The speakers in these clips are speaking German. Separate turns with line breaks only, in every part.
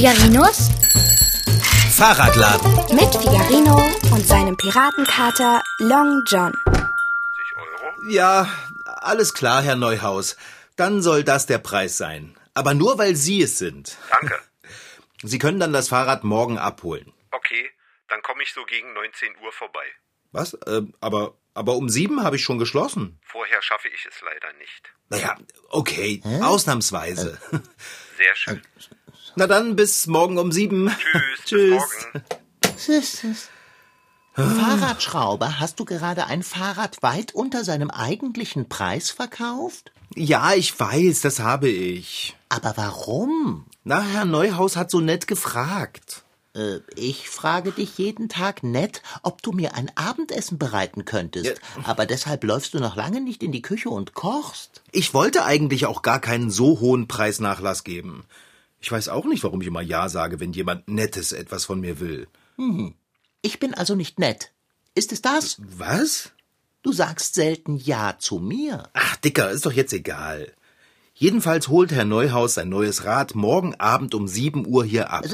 Figarinos
Fahrradladen.
mit Figarino und seinem Piratenkater Long John.
Ja, alles klar, Herr Neuhaus. Dann soll das der Preis sein. Aber nur, weil Sie es sind.
Danke.
Sie können dann das Fahrrad morgen abholen.
Okay, dann komme ich so gegen 19 Uhr vorbei.
Was? Äh, aber, aber um sieben habe ich schon geschlossen.
Vorher schaffe ich es leider nicht.
Naja, okay, ausnahmsweise.
Sehr schön.
Na dann, bis morgen um sieben.
Tschüss.
Tschüss.
Morgen.
Fahrradschrauber, hast du gerade ein Fahrrad weit unter seinem eigentlichen Preis verkauft?
Ja, ich weiß, das habe ich.
Aber warum?
Na, Herr Neuhaus hat so nett gefragt.
Äh, ich frage dich jeden Tag nett, ob du mir ein Abendessen bereiten könntest.
Ja.
Aber deshalb läufst du noch lange nicht in die Küche und kochst.
Ich wollte eigentlich auch gar keinen so hohen Preisnachlass geben. Ich weiß auch nicht, warum ich immer Ja sage, wenn jemand Nettes etwas von mir will.
Ich bin also nicht nett. Ist es das?
Was?
Du sagst selten Ja zu mir.
Ach, Dicker, ist doch jetzt egal. Jedenfalls holt Herr Neuhaus sein neues Rad morgen Abend um sieben Uhr hier ab.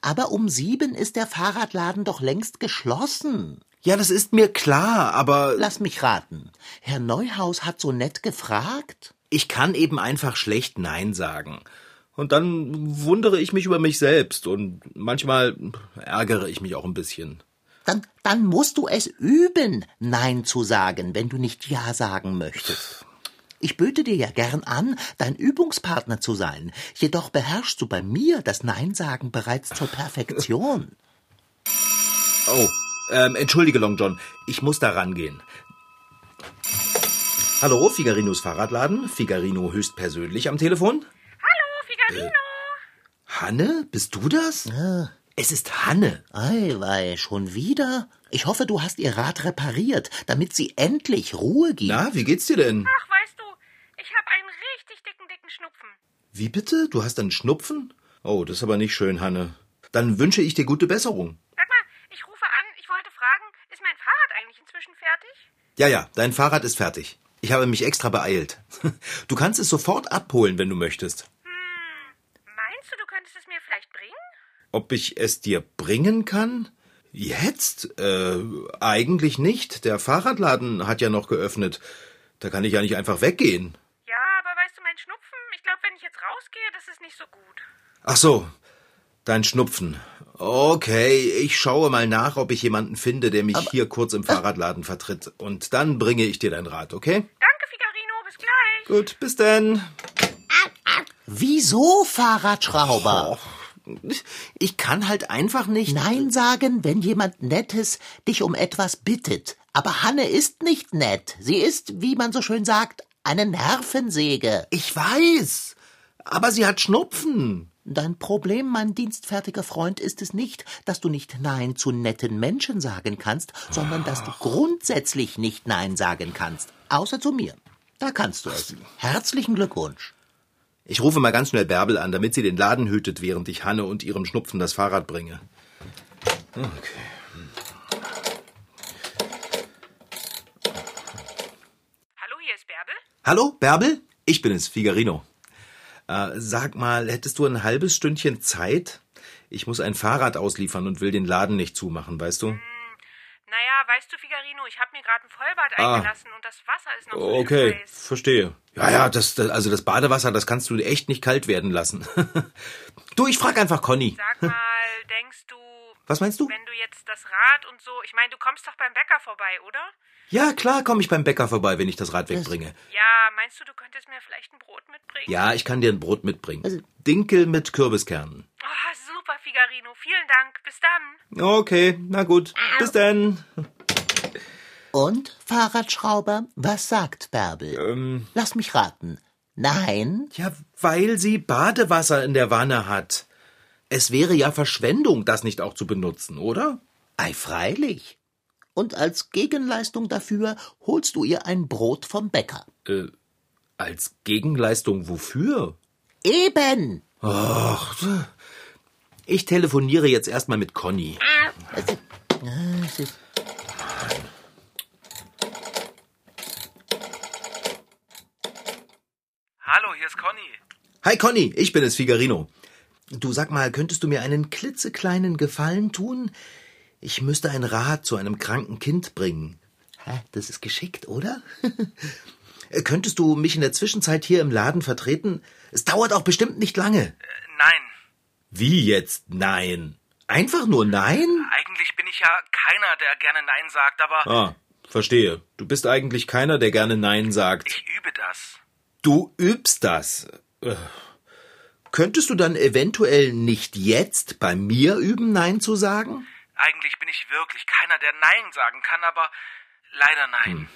Aber um sieben ist der Fahrradladen doch längst geschlossen.
Ja, das ist mir klar, aber
Lass mich raten. Herr Neuhaus hat so nett gefragt?
ich kann eben einfach schlecht Nein sagen. Und dann wundere ich mich über mich selbst und manchmal ärgere ich mich auch ein bisschen.
Dann, dann musst du es üben, Nein zu sagen, wenn du nicht Ja sagen möchtest. Ich böte dir ja gern an, dein Übungspartner zu sein. Jedoch beherrschst du bei mir das Nein sagen bereits zur Perfektion.
Oh, ähm, entschuldige, Long John, ich muss da rangehen. Hallo, Figarinos Fahrradladen, Figarino höchstpersönlich am Telefon.
Hallo, Figarino.
Hanne, bist du das? Es ist Hanne.
Eiwei, schon wieder? Ich hoffe, du hast ihr Rad repariert, damit sie endlich Ruhe gibt.
Na, wie geht's dir denn?
Ach, weißt du, ich habe einen richtig dicken, dicken Schnupfen.
Wie bitte? Du hast einen Schnupfen? Oh, das ist aber nicht schön, Hanne. Dann wünsche ich dir gute Besserung.
Sag mal, ich rufe an, ich wollte fragen, ist mein Fahrrad eigentlich inzwischen fertig?
Ja, ja, dein Fahrrad ist fertig. Ich habe mich extra beeilt. Du kannst es sofort abholen, wenn du möchtest.
Meinst du, du könntest es mir vielleicht bringen?
Ob ich es dir bringen kann? Jetzt? Äh, eigentlich nicht. Der Fahrradladen hat ja noch geöffnet. Da kann ich ja nicht einfach weggehen.
Ja, aber weißt du, mein Schnupfen, ich glaube, wenn ich jetzt rausgehe, das ist nicht so gut.
Ach so, dein Schnupfen. Okay, ich schaue mal nach, ob ich jemanden finde, der mich hier kurz im Fahrradladen vertritt. Und dann bringe ich dir dein Rad, okay?
Danke, Figarino, bis gleich.
Gut, bis denn.
Wieso, Fahrradschrauber?
Ich kann halt einfach nicht.
Nein sagen, wenn jemand Nettes dich um etwas bittet. Aber Hanne ist nicht nett. Sie ist, wie man so schön sagt, eine Nervensäge.
Ich weiß. Aber sie hat Schnupfen.
Dein Problem, mein dienstfertiger Freund, ist es nicht, dass du nicht Nein zu netten Menschen sagen kannst, sondern dass du grundsätzlich nicht Nein sagen kannst. Außer zu mir. Da kannst du es. Herzlichen Glückwunsch.
Ich rufe mal ganz schnell Bärbel an, damit sie den Laden hütet, während ich Hanne und ihrem Schnupfen das Fahrrad bringe. Okay.
Hallo, hier ist Bärbel.
Hallo, Bärbel? Ich bin es, Figarino. Äh, sag mal, hättest du ein halbes Stündchen Zeit? Ich muss ein Fahrrad ausliefern und will den Laden nicht zumachen, weißt du?
Naja, weißt du, Figarino, ich habe mir gerade ein Vollbad
Ah.
eingelassen und das Wasser ist noch so
Okay,
schön heiß.
verstehe. Ja, ja, das, das, also das Badewasser, das kannst du echt nicht kalt werden lassen. du, ich frag einfach Conny.
Sag mal, denkst du,
Was meinst du?
wenn du jetzt das Rad und so, ich meine, du kommst doch beim Bäcker vorbei, oder?
Ja, klar, komme ich beim Bäcker vorbei, wenn ich das Rad wegbringe.
Ja, meinst du, du könntest mir vielleicht ein Brot mitbringen?
Ja, ich kann dir ein Brot mitbringen. Dinkel mit Kürbiskernen.
Oh, super, Figarino. Vielen Dank. Bis dann.
Okay, na gut. Bis dann.
Und, Fahrradschrauber, was sagt Bärbel?
Ähm,
Lass mich raten. Nein?
ja, weil sie Badewasser in der Wanne hat. Es wäre ja Verschwendung, das nicht auch zu benutzen, oder?
Ei, freilich. Und als Gegenleistung dafür holst du ihr ein Brot vom Bäcker.
Äh, als Gegenleistung wofür?
Eben!
Ach, ich telefoniere jetzt erstmal mit Conny.
Ist-
Hallo, hier ist Conny.
Hi Conny, ich bin es, Figarino. Du sag mal, könntest du mir einen klitzekleinen Gefallen tun? Ich müsste ein Rad zu einem kranken Kind bringen.
Hä, das ist geschickt, oder?
könntest du mich in der Zwischenzeit hier im Laden vertreten? Es dauert auch bestimmt nicht lange.
Äh, nein.
Wie jetzt nein? Einfach nur nein?
Eigentlich bin ich ja keiner, der gerne Nein sagt, aber.
Ah, verstehe. Du bist eigentlich keiner, der gerne Nein sagt.
Ich übe das.
Du übst das. Äh, könntest du dann eventuell nicht jetzt bei mir üben, Nein zu sagen?
Eigentlich bin ich wirklich keiner, der Nein sagen kann, aber leider nein. Hm.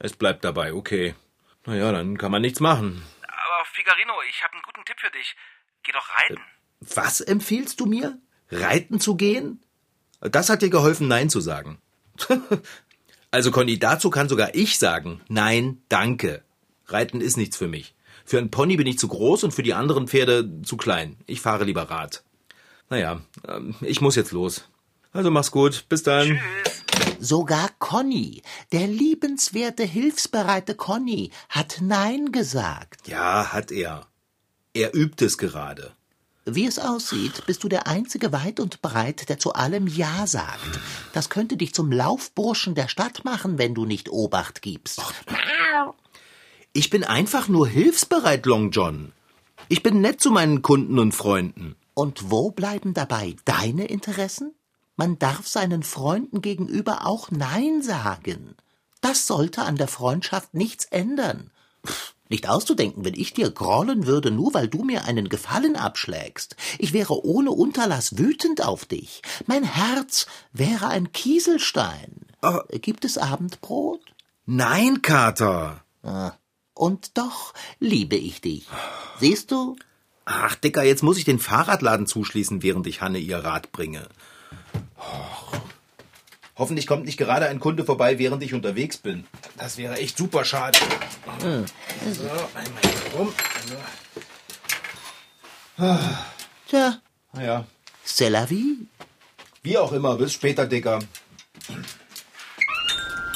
Es bleibt dabei, okay. Naja, dann kann man nichts machen.
Aber Figarino, ich habe einen guten Tipp für dich. Geh doch reiten.
Was empfiehlst du mir? Reiten zu gehen? Das hat dir geholfen, Nein zu sagen. also, Conny, dazu kann sogar ich sagen, nein, danke. Reiten ist nichts für mich. Für einen Pony bin ich zu groß und für die anderen Pferde zu klein. Ich fahre lieber Rad. Naja, ähm, ich muss jetzt los. Also mach's gut. Bis dann.
Tschüss.
Sogar Conny, der liebenswerte, hilfsbereite Conny, hat Nein gesagt.
Ja, hat er. Er übt es gerade.
Wie es aussieht, bist du der einzige weit und breit, der zu allem Ja sagt. Das könnte dich zum Laufburschen der Stadt machen, wenn du nicht Obacht gibst.
Ich bin einfach nur hilfsbereit, Long John. Ich bin nett zu meinen Kunden und Freunden.
Und wo bleiben dabei deine Interessen? Man darf seinen Freunden gegenüber auch Nein sagen. Das sollte an der Freundschaft nichts ändern. Nicht auszudenken, wenn ich dir grollen würde, nur weil du mir einen Gefallen abschlägst. Ich wäre ohne Unterlass wütend auf dich. Mein Herz wäre ein Kieselstein.
Oh.
Gibt es Abendbrot?
Nein, Kater.
Ah. Und doch liebe ich dich. Siehst du?
Ach, Dicker, jetzt muss ich den Fahrradladen zuschließen, während ich Hanne ihr Rad bringe. Hoffentlich kommt nicht gerade ein Kunde vorbei, während ich unterwegs bin. Das wäre echt super schade. Hm. So, einmal hier rum.
Tja.
Naja.
C'est la vie.
Wie auch immer, bis später, Dicker.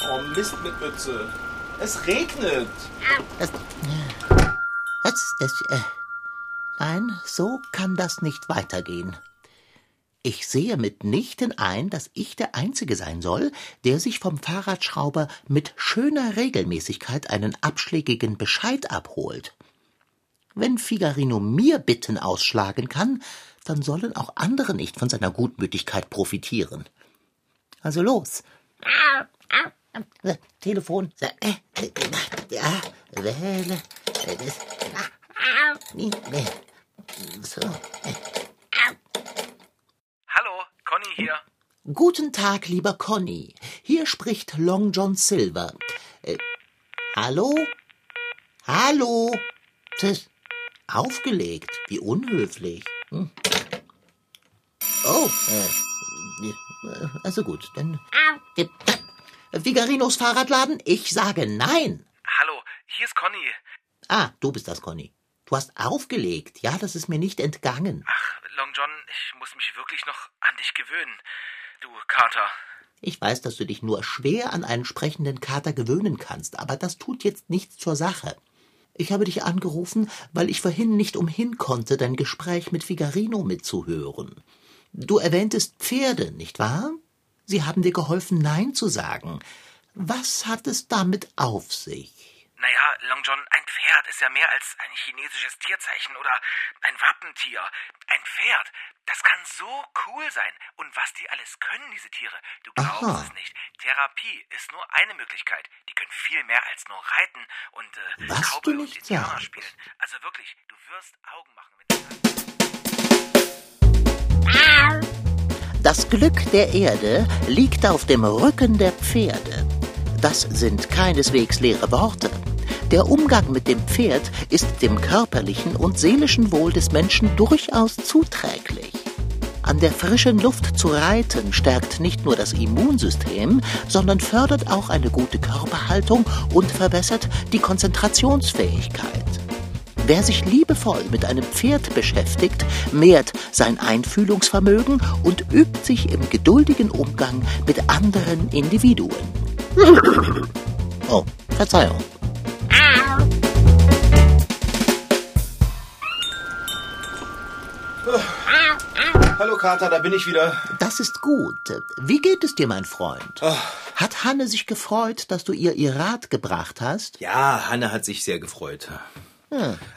Oh, Mist mit Mütze. Es regnet.
Das, das, das, äh, nein, so kann das nicht weitergehen. Ich sehe mitnichten ein, dass ich der Einzige sein soll, der sich vom Fahrradschrauber mit schöner Regelmäßigkeit einen abschlägigen Bescheid abholt. Wenn Figarino mir Bitten ausschlagen kann, dann sollen auch andere nicht von seiner Gutmütigkeit profitieren. Also los. Telefon. Ja, wähle.
So. Conny hier.
Guten Tag, lieber Conny. Hier spricht Long John Silver. Äh, hallo? Hallo? Tsch, aufgelegt. Wie unhöflich. Hm. Oh, äh, also gut, dann. Äh, Figarinos Fahrradladen, ich sage nein.
Hallo, hier ist Conny.
Ah, du bist das, Conny. Du hast aufgelegt. Ja, das ist mir nicht entgangen.
Ach, Long John, ich muss mich wirklich noch an dich gewöhnen. Du Kater.
Ich weiß, dass du dich nur schwer an einen sprechenden Kater gewöhnen kannst, aber das tut jetzt nichts zur Sache. Ich habe dich angerufen, weil ich vorhin nicht umhin konnte, dein Gespräch mit Figarino mitzuhören. Du erwähntest Pferde, nicht wahr? Sie haben dir geholfen, Nein zu sagen. Was hat es damit auf sich?
Naja, Long John, ein Pferd ist ja mehr als ein chinesisches Tierzeichen oder ein Wappentier. Ein Pferd, das kann so cool sein. Und was die alles können, diese Tiere, du glaubst Aha. es nicht. Therapie ist nur eine Möglichkeit. Die können viel mehr als nur reiten und äh,
was Cowboy und Indianer
spielen. Also wirklich, du wirst Augen machen.
Wenn das Glück der Erde liegt auf dem Rücken der Pferde. Das sind keineswegs leere Worte. Der Umgang mit dem Pferd ist dem körperlichen und seelischen Wohl des Menschen durchaus zuträglich. An der frischen Luft zu reiten stärkt nicht nur das Immunsystem, sondern fördert auch eine gute Körperhaltung und verbessert die Konzentrationsfähigkeit. Wer sich liebevoll mit einem Pferd beschäftigt, mehrt sein Einfühlungsvermögen und übt sich im geduldigen Umgang mit anderen Individuen. Oh, Verzeihung.
Hallo Kater, da bin ich wieder.
Das ist gut. Wie geht es dir, mein Freund? Hat Hanne sich gefreut, dass du ihr ihr Rat gebracht hast?
Ja, Hanne hat sich sehr gefreut.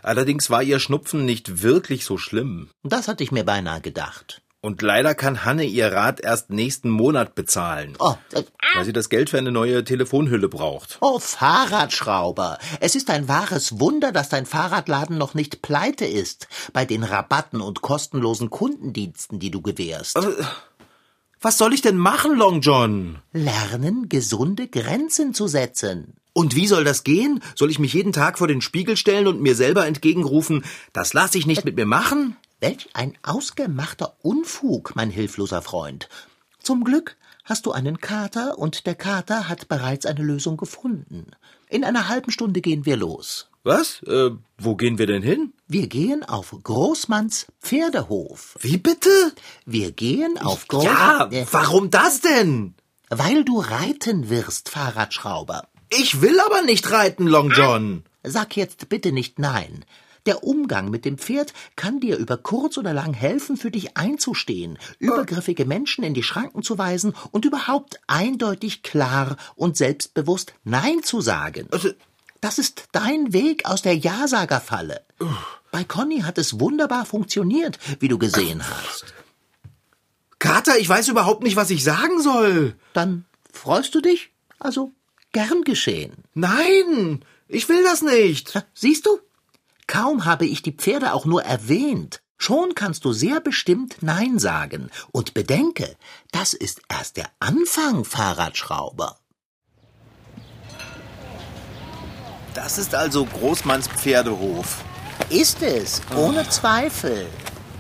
Allerdings war ihr Schnupfen nicht wirklich so schlimm.
Das hatte ich mir beinahe gedacht.
Und leider kann Hanne ihr Rat erst nächsten Monat bezahlen,
Oh, äh,
weil sie das Geld für eine neue Telefonhülle braucht.
oh, Fahrradschrauber. Es ist ein wahres Wunder, dass dein Fahrradladen noch nicht pleite ist. Bei den Rabatten und kostenlosen Kundendiensten, die du gewährst.
Was soll ich denn machen, Long John?
Lernen, gesunde Grenzen zu setzen.
Und wie soll das gehen? Soll ich mich jeden Tag vor den Spiegel stellen und mir selber entgegenrufen, das lasse ich nicht mit mir machen?
Welch ein ausgemachter Unfug, mein hilfloser Freund. Zum Glück hast du einen Kater und der Kater hat bereits eine Lösung gefunden. In einer halben Stunde gehen wir los.
Was? Äh, wo gehen wir denn hin?
Wir gehen auf Großmanns Pferdehof.
Wie bitte?
Wir gehen auf Groß...
Ja, warum das denn?
weil du reiten wirst, Fahrradschrauber.
Ich will aber nicht reiten, Long John.
Sag jetzt bitte nicht nein. Der Umgang mit dem Pferd kann dir über kurz oder lang helfen, für dich einzustehen, übergriffige Menschen in die Schranken zu weisen und überhaupt eindeutig klar und selbstbewusst Nein zu sagen.
Also,
Das ist dein Weg aus der Ja-Sager-Falle. Bei Conny hat es wunderbar funktioniert, wie du gesehen hast.
Kater, ich weiß überhaupt nicht, was ich sagen soll.
Dann freust du dich? Also gern geschehen.
Nein, ich will das nicht.
Na, Siehst du? Kaum habe ich die Pferde auch nur erwähnt. Schon kannst du sehr bestimmt Nein sagen. Und bedenke, das ist erst der Anfang, Fahrradschrauber.
Das ist also Großmanns Pferdehof.
Ist es, ohne Zweifel.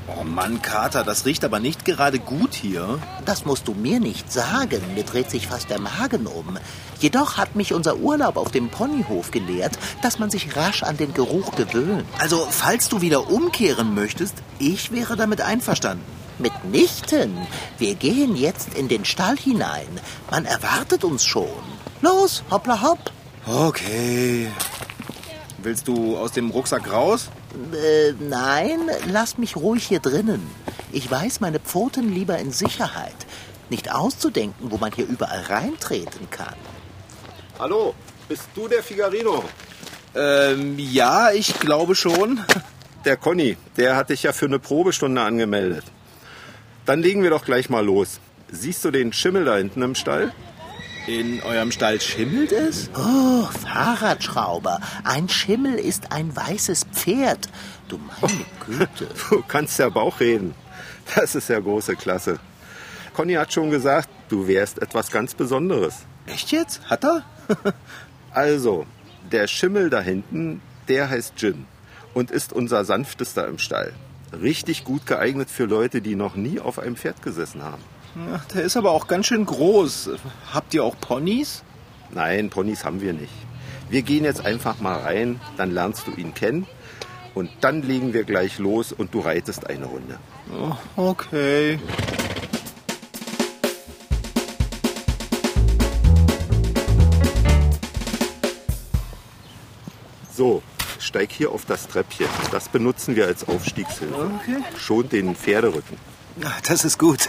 Oh Mann, Kater, das riecht aber nicht gerade gut hier.
Das musst du mir nicht sagen, mir dreht sich fast der Magen um. Jedoch hat mich unser Urlaub auf dem Ponyhof gelehrt, dass man sich rasch an den Geruch gewöhnt.
Also, falls du wieder umkehren möchtest, ich wäre damit einverstanden.
Mitnichten. Wir gehen jetzt in den Stall hinein. Man erwartet uns schon. Los, hoppla hopp.
Okay. Willst du aus dem Rucksack raus?
Äh, nein, lass mich ruhig hier drinnen. Ich weiß meine Pfoten lieber in Sicherheit. Nicht auszudenken, wo man hier überall reintreten kann.
Hallo, bist du der Figarino?
Ähm, ja, ich glaube schon.
Der Conny, der hat dich ja für eine Probestunde angemeldet. Dann legen wir doch gleich mal los. Siehst du den Schimmel da hinten im Stall?
In eurem Stall schimmelt es?
Oh, Fahrradschrauber. Ein Schimmel ist ein weißes Pferd. Du meine Güte.
Du kannst ja Bauch reden. Das ist ja große Klasse. Conny hat schon gesagt, du wärst etwas ganz Besonderes.
Echt jetzt? Hat er?
Also, der Schimmel da hinten, der heißt Jin und ist unser sanftester im Stall. Richtig gut geeignet für Leute, die noch nie auf einem Pferd gesessen haben.
Ach, der ist aber auch ganz schön groß. Habt ihr auch Ponys?
Nein, Ponys haben wir nicht. Wir gehen jetzt einfach mal rein, dann lernst du ihn kennen und dann legen wir gleich los und du reitest eine Runde.
Oh, okay.
So, steig hier auf das Treppchen. Das benutzen wir als Aufstiegshilfe.
Okay.
Schont den Pferderücken.
Das ist gut.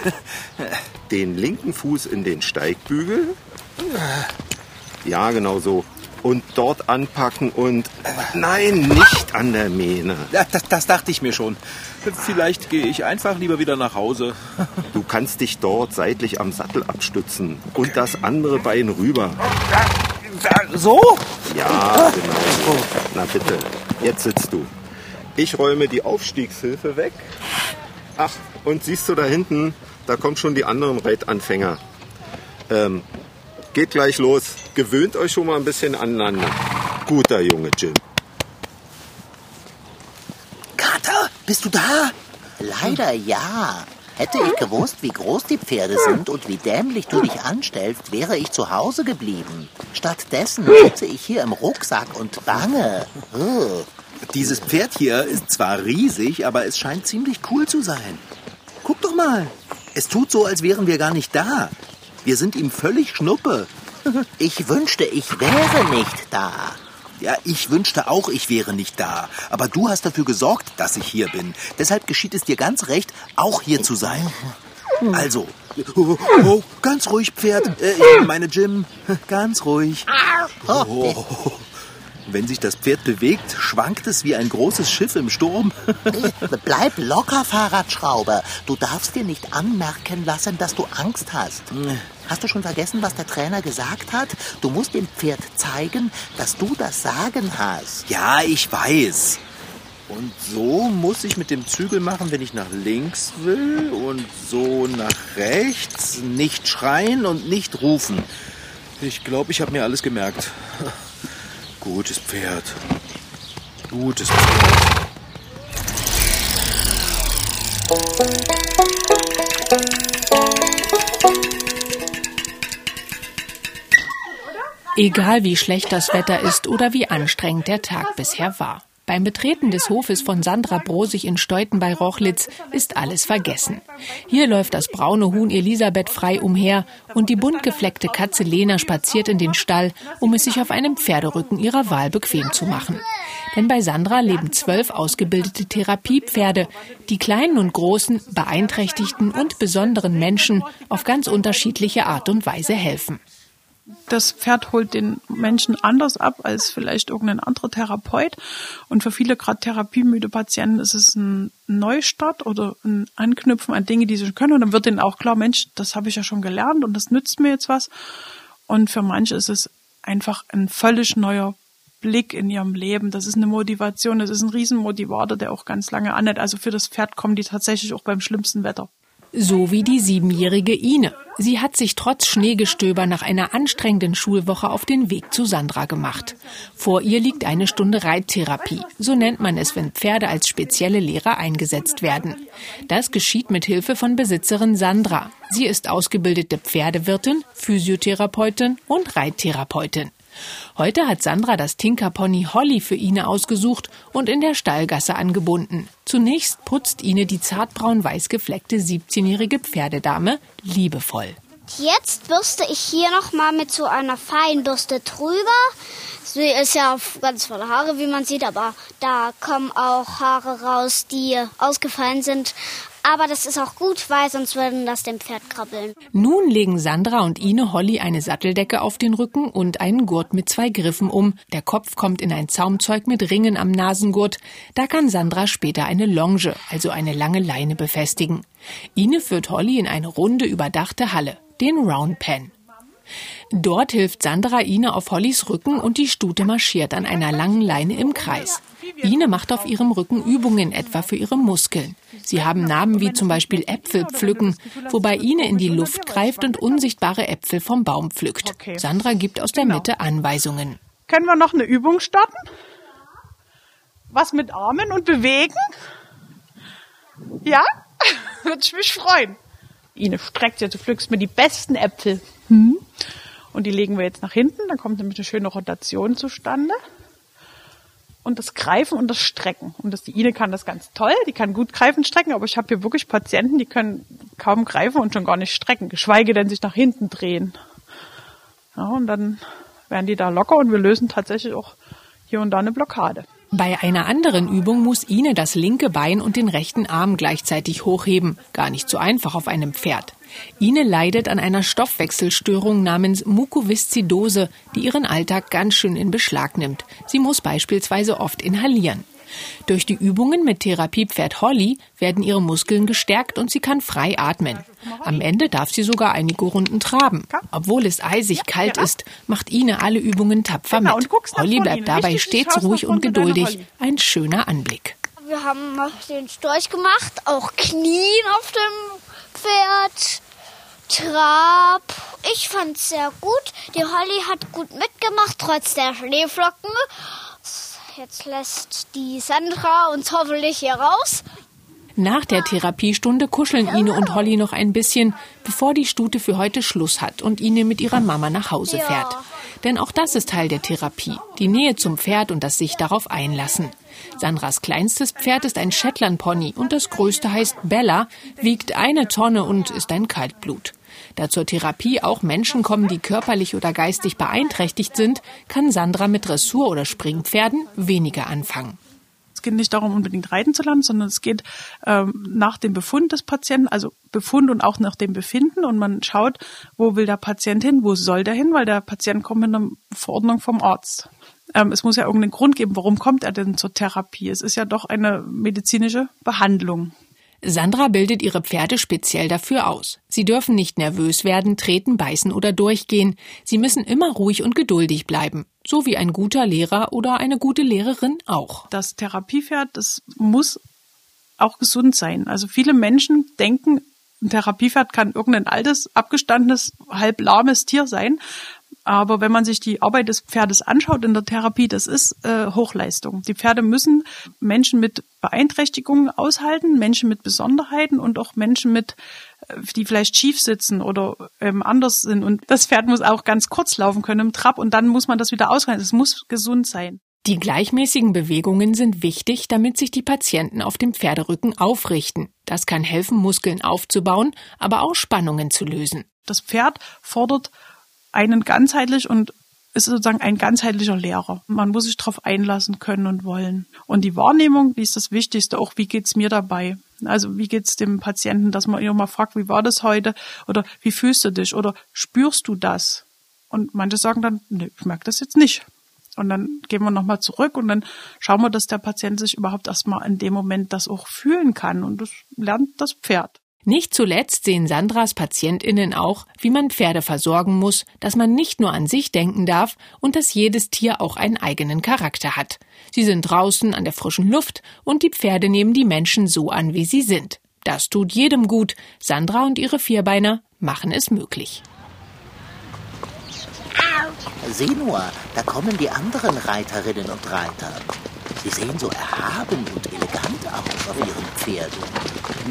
Den linken Fuß in den Steigbügel. Ja, genau so. Und dort anpacken und... Nein, nicht an der Mähne.
Das, das dachte ich mir schon. Vielleicht gehe ich einfach lieber wieder nach Hause.
Du kannst dich dort seitlich am Sattel abstützen und das andere Bein rüber.
So?
Ja, genau so. Na bitte, jetzt sitzt du. Ich räume die Aufstiegshilfe weg. Ach, und siehst du da hinten, da kommen schon die anderen Reitanfänger. Ähm, geht gleich los. Gewöhnt euch schon mal ein bisschen aneinander. Guter Junge, Jim.
Kater, bist du da? Leider ja. Hätte ich gewusst, wie groß die Pferde sind und wie dämlich du dich anstellst, wäre ich zu Hause geblieben. Stattdessen sitze ich hier im Rucksack und bange. Ugh.
Dieses Pferd hier ist zwar riesig, aber es scheint ziemlich cool zu sein. Guck doch mal. Es tut so, als wären wir gar nicht da. Wir sind ihm völlig Schnuppe.
Ich wünschte, ich wäre nicht da.
Ja, ich wünschte auch, ich wäre nicht da. Aber du hast dafür gesorgt, dass ich hier bin. Deshalb geschieht es dir ganz recht, auch hier zu sein. Also, oh, oh, ganz ruhig, Pferd. Äh, ich meine Jim, ganz ruhig. Oh. Wenn sich das Pferd bewegt, schwankt es wie ein großes Schiff im Sturm.
Bleib locker, Fahrradschrauber. Du darfst dir nicht anmerken lassen, dass du Angst hast. Hast du schon vergessen, was der Trainer gesagt hat? Du musst dem Pferd zeigen, dass du das Sagen hast.
Ja, ich weiß. Und so muss ich mit dem Zügel machen, wenn ich nach links will und so nach rechts. Nicht schreien und nicht rufen. Ich glaube, ich habe mir alles gemerkt. Gutes Pferd. Gutes Pferd.
Egal wie schlecht das Wetter ist oder wie anstrengend der Tag bisher war. Beim Betreten des Hofes von Sandra Brosig in Steuten bei Rochlitz ist alles vergessen. Hier läuft das braune Huhn Elisabeth frei umher und die bunt gefleckte Katze Lena spaziert in den Stall, um es sich auf einem Pferderücken ihrer Wahl bequem zu machen. Denn bei Sandra leben zwölf ausgebildete Therapiepferde, die kleinen und großen, beeinträchtigten und besonderen Menschen auf ganz unterschiedliche Art und Weise helfen
das Pferd holt den Menschen anders ab als vielleicht irgendein anderer Therapeut. Und für viele gerade therapiemüde Patienten ist es ein Neustart oder ein Anknüpfen an Dinge, die sie können. Und dann wird ihnen auch klar, Mensch, das habe ich ja schon gelernt und das nützt mir jetzt was. Und für manche ist es einfach ein völlig neuer Blick in ihrem Leben. Das ist eine Motivation, das ist ein Riesenmotivator, der auch ganz lange anhält. Also für das Pferd kommen die tatsächlich auch beim schlimmsten Wetter.
So wie die siebenjährige Ine. Sie hat sich trotz Schneegestöber nach einer anstrengenden Schulwoche auf den Weg zu Sandra gemacht. Vor ihr liegt eine Stunde Reittherapie. So nennt man es, wenn Pferde als spezielle Lehrer eingesetzt werden. Das geschieht mit Hilfe von Besitzerin Sandra. Sie ist ausgebildete Pferdewirtin, Physiotherapeutin und Reittherapeutin. Heute hat Sandra das Tinkerpony Holly für Ine ausgesucht und in der Stallgasse angebunden. Zunächst putzt Ine die zartbraun-weiß gefleckte 17-jährige Pferdedame liebevoll.
Jetzt bürste ich hier nochmal mit so einer Feinbürste drüber. Sie ist ja ganz volle Haare, wie man sieht, aber da kommen auch Haare raus, die ausgefallen sind. Aber das ist auch gut, weil sonst würden das dem Pferd krabbeln.
Nun legen Sandra und Ine Holly eine Satteldecke auf den Rücken und einen Gurt mit zwei Griffen um. Der Kopf kommt in ein Zaumzeug mit Ringen am Nasengurt. Da kann Sandra später eine Longe, also eine lange Leine befestigen. Ine führt Holly in eine runde, überdachte Halle, den Round Pen. Dort hilft Sandra Ine auf Hollys Rücken und die Stute marschiert an einer langen Leine im Kreis. Ine macht auf ihrem Rücken Übungen etwa für ihre Muskeln. Sie haben Namen wie zum Beispiel Äpfel pflücken, wobei Ine in die Luft greift und unsichtbare Äpfel vom Baum pflückt. Sandra gibt aus der genau. Mitte Anweisungen.
Können wir noch eine Übung starten? Was mit Armen und bewegen? Ja? Würde ich mich freuen. Ine streckt sich, du pflückst mir die besten Äpfel. Hm? Und die legen wir jetzt nach hinten, dann kommt nämlich eine schöne Rotation zustande und das Greifen und das Strecken. Und das, die Ine kann das ganz toll, die kann gut greifen, strecken, aber ich habe hier wirklich Patienten, die können kaum greifen und schon gar nicht strecken, geschweige denn sich nach hinten drehen. Ja, und dann werden die da locker und wir lösen tatsächlich auch hier und da eine Blockade.
Bei einer anderen Übung muss Ine das linke Bein und den rechten Arm gleichzeitig hochheben. Gar nicht so einfach auf einem Pferd. Ine leidet an einer Stoffwechselstörung namens Mukoviszidose, die ihren Alltag ganz schön in Beschlag nimmt. Sie muss beispielsweise oft inhalieren. Durch die Übungen mit Therapiepferd Holly werden ihre Muskeln gestärkt und sie kann frei atmen. Am Ende darf sie sogar einige Runden traben. Obwohl es eisig kalt ist, macht Ine alle Übungen tapfer genau, mit. Holly bleibt dabei stets ruhig und geduldig. Ein schöner Anblick.
Wir haben den Storch gemacht, auch Knien auf dem Pferd. Trab. Ich fand's sehr gut. Die Holly hat gut mitgemacht, trotz der Schneeflocken. Jetzt lässt die Sandra uns hoffentlich hier raus.
Nach der Therapiestunde kuscheln Ine und Holly noch ein bisschen, bevor die Stute für heute Schluss hat und Ine mit ihrer Mama nach Hause fährt. Ja. Denn auch das ist Teil der Therapie, die Nähe zum Pferd und das sich darauf einlassen. Sandras kleinstes Pferd ist ein Shetland Pony und das größte heißt Bella, wiegt eine Tonne und ist ein Kaltblut. Da zur Therapie auch Menschen kommen, die körperlich oder geistig beeinträchtigt sind, kann Sandra mit Dressur- oder Springpferden weniger anfangen.
Es geht nicht darum, unbedingt reiten zu lernen, sondern es geht ähm, nach dem Befund des Patienten, also Befund und auch nach dem Befinden. Und man schaut, wo will der Patient hin, wo soll der hin, weil der Patient kommt mit einer Verordnung vom Arzt. Ähm, es muss ja irgendeinen Grund geben, warum kommt er denn zur Therapie? Es ist ja doch eine medizinische Behandlung.
Sandra bildet ihre Pferde speziell dafür aus. Sie dürfen nicht nervös werden, treten, beißen oder durchgehen. Sie müssen immer ruhig und geduldig bleiben. So wie ein guter Lehrer oder eine gute Lehrerin auch.
Das Therapiepferd, das muss auch gesund sein. Also viele Menschen denken, ein Therapiepferd kann irgendein altes, abgestandenes, halb lahmes Tier sein. Aber wenn man sich die Arbeit des Pferdes anschaut in der Therapie, das ist äh, Hochleistung. Die Pferde müssen Menschen mit Beeinträchtigungen aushalten, Menschen mit Besonderheiten und auch Menschen mit, äh, die vielleicht schief sitzen oder ähm, anders sind. Und das Pferd muss auch ganz kurz laufen können im Trab und dann muss man das wieder aushalten. Es muss gesund sein.
Die gleichmäßigen Bewegungen sind wichtig, damit sich die Patienten auf dem Pferderücken aufrichten. Das kann helfen, Muskeln aufzubauen, aber auch Spannungen zu lösen.
Das Pferd fordert einen ganzheitlich und ist sozusagen ein ganzheitlicher Lehrer. Man muss sich darauf einlassen können und wollen. Und die Wahrnehmung, die ist das Wichtigste, auch wie geht's mir dabei? Also wie geht's dem Patienten, dass man immer mal fragt, wie war das heute? Oder wie fühlst du dich? Oder spürst du das? Und manche sagen dann, nee, ich merke das jetzt nicht. Und dann gehen wir nochmal zurück und dann schauen wir, dass der Patient sich überhaupt erstmal in dem Moment das auch fühlen kann. Und das lernt das Pferd.
Nicht zuletzt sehen Sandras PatientInnen auch, wie man Pferde versorgen muss, dass man nicht nur an sich denken darf und dass jedes Tier auch einen eigenen Charakter hat. Sie sind draußen an der frischen Luft und die Pferde nehmen die Menschen so an, wie sie sind. Das tut jedem gut. Sandra und ihre Vierbeiner machen es möglich.
Sieh nur, da kommen die anderen Reiterinnen und Reiter. Sie sehen so erhaben und elegant aus auf ihren Pferden.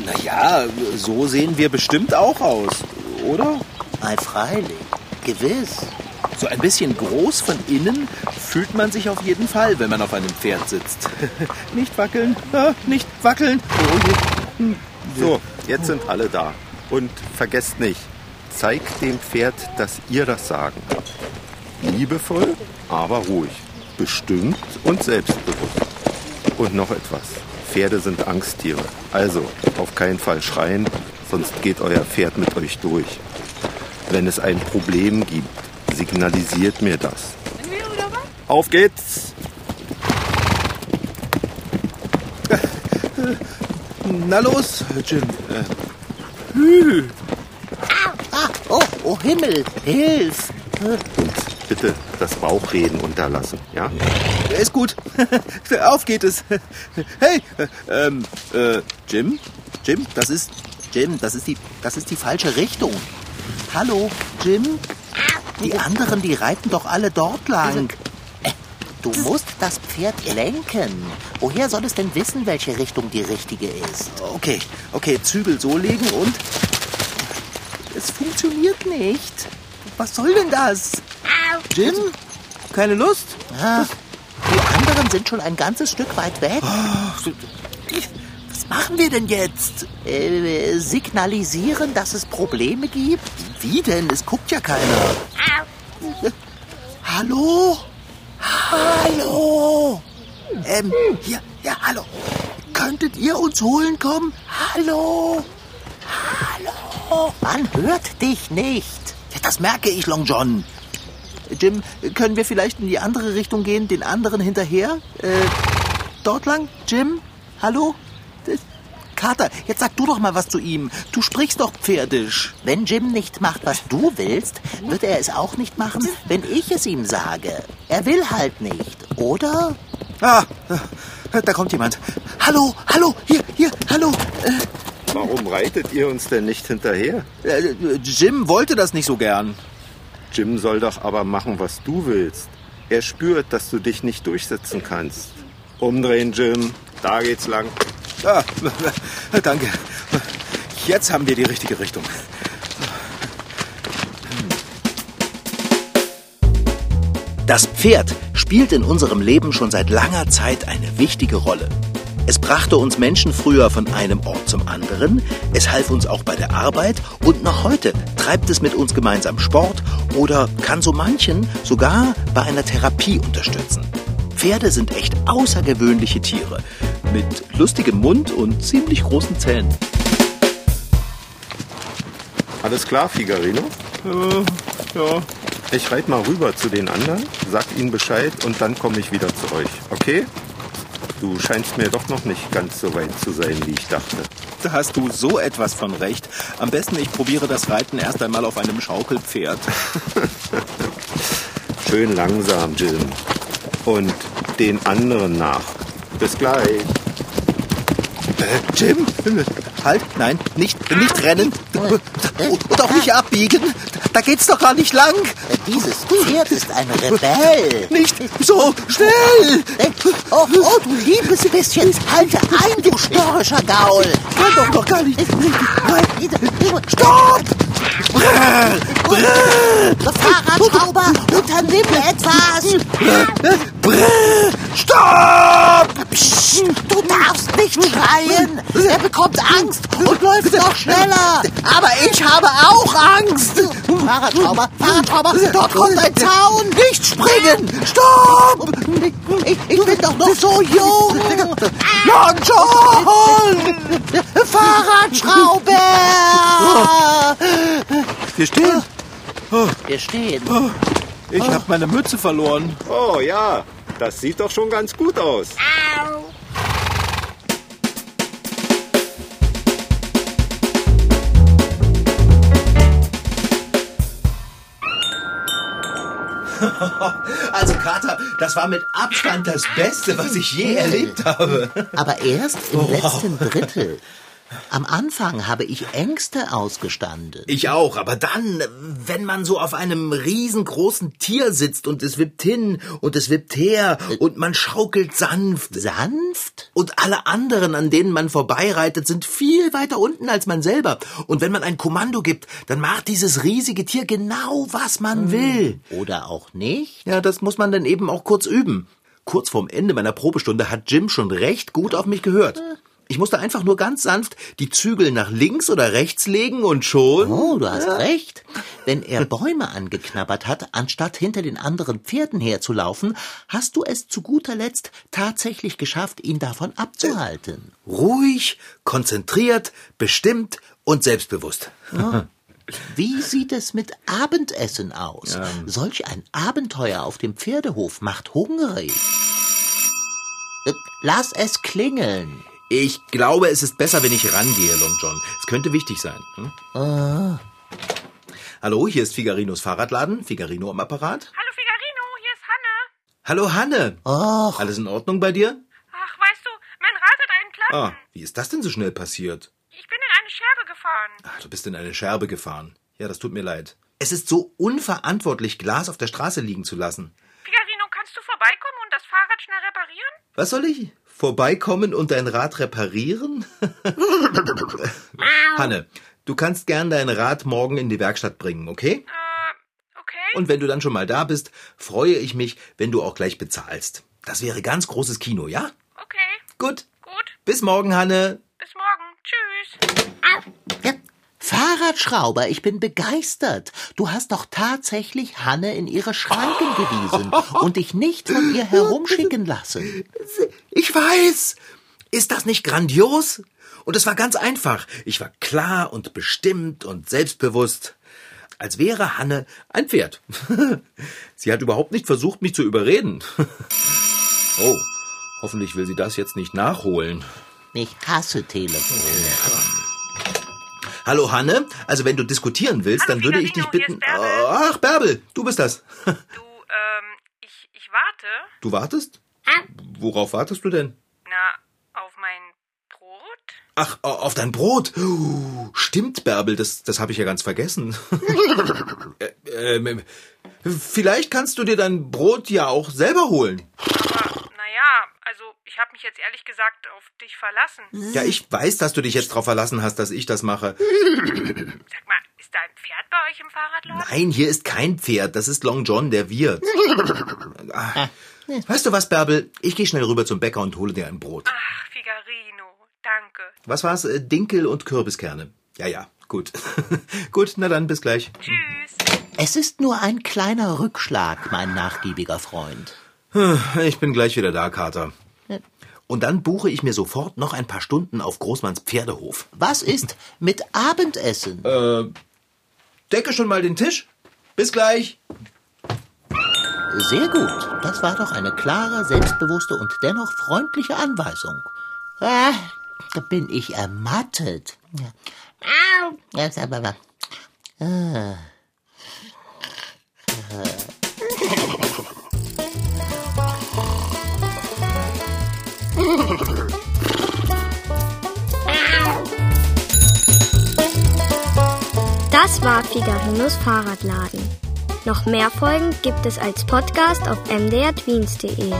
Naja, so sehen wir bestimmt auch aus, oder?
Ei, freilich, gewiss.
So ein bisschen groß von innen fühlt man sich auf jeden Fall, wenn man auf einem Pferd sitzt. nicht wackeln, nicht wackeln. Oh
hm. So, jetzt sind alle da. Und vergesst nicht, zeigt dem Pferd, dass ihr das Sagen habt. Liebevoll, aber ruhig. Bestimmt und selbstbewusst. Und noch etwas. Pferde sind Angsttiere. Also auf keinen Fall schreien, sonst geht euer Pferd mit euch durch. Wenn es ein Problem gibt, signalisiert mir das. Auf geht's!
Na los, Jim.
Äh. Ah, oh, oh Himmel, hilf!
Und bitte das Bauchreden unterlassen, ja?
Ist gut. Auf geht es. Hey, ähm, äh, Jim? Jim, das ist, Jim, das ist die, das ist die falsche Richtung.
Hallo, Jim? Die anderen, die reiten doch alle dort lang. Äh, du musst das Pferd lenken. Woher soll es denn wissen, welche Richtung die richtige ist?
Okay, okay, Zügel so legen und... Es funktioniert nicht. Was soll denn das? Jim? Keine Lust?
Ja, die anderen sind schon ein ganzes Stück weit weg.
Was machen wir denn jetzt?
Äh, signalisieren, dass es Probleme gibt?
Wie denn? Es guckt ja keiner.
Hallo? Hallo?
Ähm, hier, ja, hallo. Könntet ihr uns holen kommen? Hallo?
Hallo? Man hört dich nicht.
Ja, das merke ich, Long John. Jim, können wir vielleicht in die andere Richtung gehen, den anderen hinterher? Äh, dort lang? Jim? Hallo? Kater, jetzt sag du doch mal was zu ihm. Du sprichst doch pferdisch.
Wenn Jim nicht macht, was du willst, wird er es auch nicht machen, wenn ich es ihm sage. Er will halt nicht, oder?
Ah, da kommt jemand. Hallo, hallo, hier, hier, hallo. Äh,
Warum reitet ihr uns denn nicht hinterher?
Äh, Jim wollte das nicht so gern.
Jim soll doch aber machen, was du willst. Er spürt, dass du dich nicht durchsetzen kannst. Umdrehen, Jim. Da geht's lang.
Ah, danke. Jetzt haben wir die richtige Richtung. Das Pferd spielt in unserem Leben schon seit langer Zeit eine wichtige Rolle.
Es brachte uns Menschen früher von einem Ort zum anderen, es half uns auch bei der Arbeit und noch heute treibt es mit uns gemeinsam Sport oder kann so manchen sogar bei einer Therapie unterstützen. Pferde sind echt außergewöhnliche Tiere mit lustigem Mund und ziemlich großen Zähnen.
Alles klar, Figarino?
Äh, ja.
Ich reite mal rüber zu den anderen, sag ihnen Bescheid und dann komme ich wieder zu euch. Okay? Du scheinst mir doch noch nicht ganz so weit zu sein, wie ich dachte.
Da hast du so etwas von recht. Am besten, ich probiere das Reiten erst einmal auf einem Schaukelpferd.
Schön langsam, Jim. Und den anderen nach. Bis gleich.
Äh, Jim? Halt, nein, nicht, nicht rennen. Und auch nicht abbiegen. Da geht's doch gar nicht lang.
Dieses Pferd ist ein Rebell.
Nicht so schnell.
Oh, oh, du liebes bisschen. Halte ein, du störrischer Gaul.
Kann doch noch gar nicht.
Stopp! Fahrradschrauber, unternimm etwas.
Stopp!
Psst, du darfst nicht schreien. Er bekommt Angst und läuft noch schneller.
Aber ich habe auch Angst.
Fahrradschrauber, Fahrradschrauber, dort kommt ein Zaun.
Nicht springen. Stopp!
Ich, ich bin doch noch so jung.
Ja, John!
Fahrradschrauber!
Wir stehen.
Wir stehen.
Ich habe meine Mütze verloren.
Oh ja, das sieht doch schon ganz gut aus.
Also, Kater, das war mit Abstand das Beste, was ich je erlebt habe.
Aber erst im letzten Drittel. Am Anfang habe ich Ängste ausgestanden.
Ich auch, aber dann, wenn man so auf einem riesengroßen Tier sitzt und es wippt hin und es wippt her und man schaukelt sanft.
Sanft?
Und alle anderen, an denen man vorbeireitet, sind viel weiter unten als man selber. Und wenn man ein Kommando gibt, dann macht dieses riesige Tier genau, was man will.
Oder auch nicht?
Ja, das muss man dann eben auch kurz üben. Kurz vorm Ende meiner Probestunde hat Jim schon recht gut auf mich gehört. Ich musste einfach nur ganz sanft die Zügel nach links oder rechts legen und schon.
Oh, du hast recht. Wenn er Bäume angeknabbert hat, anstatt hinter den anderen Pferden herzulaufen, hast du es zu guter Letzt tatsächlich geschafft, ihn davon abzuhalten.
Ruhig, konzentriert, bestimmt und selbstbewusst.
Wie sieht es mit Abendessen aus? Solch ein Abenteuer auf dem Pferdehof macht hungrig. Äh, Lass es klingeln.
Ich glaube, es ist besser, wenn ich rangehe, Long John. Es könnte wichtig sein. Hm? Hallo, hier ist Figarinos Fahrradladen. Figarino am Apparat.
Hallo Figarino, hier ist Hanne.
Hallo, Hanne.
Och,
Alles in Ordnung bei dir?
Ach, weißt du, mein Rad hat einen Platten.
Ah, wie ist das denn so schnell passiert?
Ich bin in eine Scherbe gefahren.
Ah, du bist in eine Scherbe gefahren. Ja, das tut mir leid. Es ist so unverantwortlich, Glas auf der Straße liegen zu lassen.
Figarino, kannst du vorbeikommen und das Fahrrad schnell reparieren?
Was soll ich? Vorbeikommen und dein Rad reparieren? Hanne, du kannst gern dein Rad morgen in die Werkstatt bringen, okay?
Äh, okay.
Und wenn du dann schon mal da bist, freue ich mich, wenn du auch gleich bezahlst. Das wäre ganz großes Kino, ja?
okay,
Gut.
gut.
Bis morgen, Hanne.
Bis morgen. Tschüss.
ja. Fahrradschrauber, ich bin begeistert. Du hast doch tatsächlich Hanne in ihre Schranken gewiesen und dich nicht von ihr herumschicken lassen.
Ich weiß. Ist das nicht grandios? Und es war ganz einfach. Ich war klar und bestimmt und selbstbewusst. Als wäre Hanne ein Pferd. Sie hat überhaupt nicht versucht, mich zu überreden. Oh, hoffentlich will sie das jetzt nicht nachholen.
Ich hasse Telefone.
Hallo Hanne, also wenn du diskutieren willst,
Hallo,
dann würde ich dich bitten. Ach, Bärbel, du bist das.
Du, ähm, ich, ich warte.
Du wartest? Worauf wartest du denn?
Na, auf mein Brot?
Ach, au- auf dein Brot. Uh, Stimmt, Bärbel, das, das habe ich ja ganz vergessen. Äh, ähm, vielleicht kannst du dir dein Brot ja auch selber holen.
Aber, naja, also, ich habe mich jetzt ehrlich gesagt auf dich verlassen.
Ja, ich weiß, dass du dich jetzt darauf verlassen hast, dass ich das mache.
Sag mal, ist da ein Pferd bei euch im Fahrradladen?
Nein, hier ist kein Pferd, das ist Long John, der Wirt. Ah, weißt du was, Bärbel? Ich gehe schnell rüber zum Bäcker und hole dir ein Brot.
Ach, Figarino, danke.
Was war's? Äh, Dinkel und Kürbiskerne. Ja, ja, gut. gut, na dann, bis gleich.
Tschüss.
Es ist nur ein kleiner Rückschlag, mein nachgiebiger Freund.
Ich bin gleich wieder da, Kater. Und dann buche ich mir sofort noch ein paar Stunden auf Großmanns Pferdehof.
Was ist mit Abendessen?
Decke schon mal den Tisch. Bis gleich.
Sehr gut. Das war doch eine klare, selbstbewusste und dennoch freundliche Anweisung. Ah, da bin ich ermattet. Jetzt aber. Ah.
Das war Figarinos Fahrradladen. Noch mehr Folgen gibt es als Podcast auf mdrtweens.de.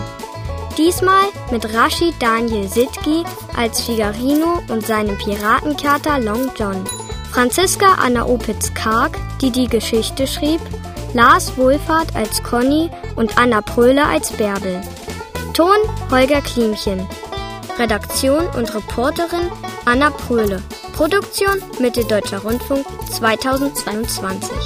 Diesmal mit Rashid Daniel Sitki als Figarino und seinem Piratenkater Long John. Franziska Anna Opitz-Karg, die die Geschichte schrieb, Lars Wohlfahrt als Conny und Anna Pröhle als Bärbel. Ton Holger Klimchen. Redaktion und Reporterin Anna Pröhle. Produktion Mitteldeutscher Rundfunk 2022.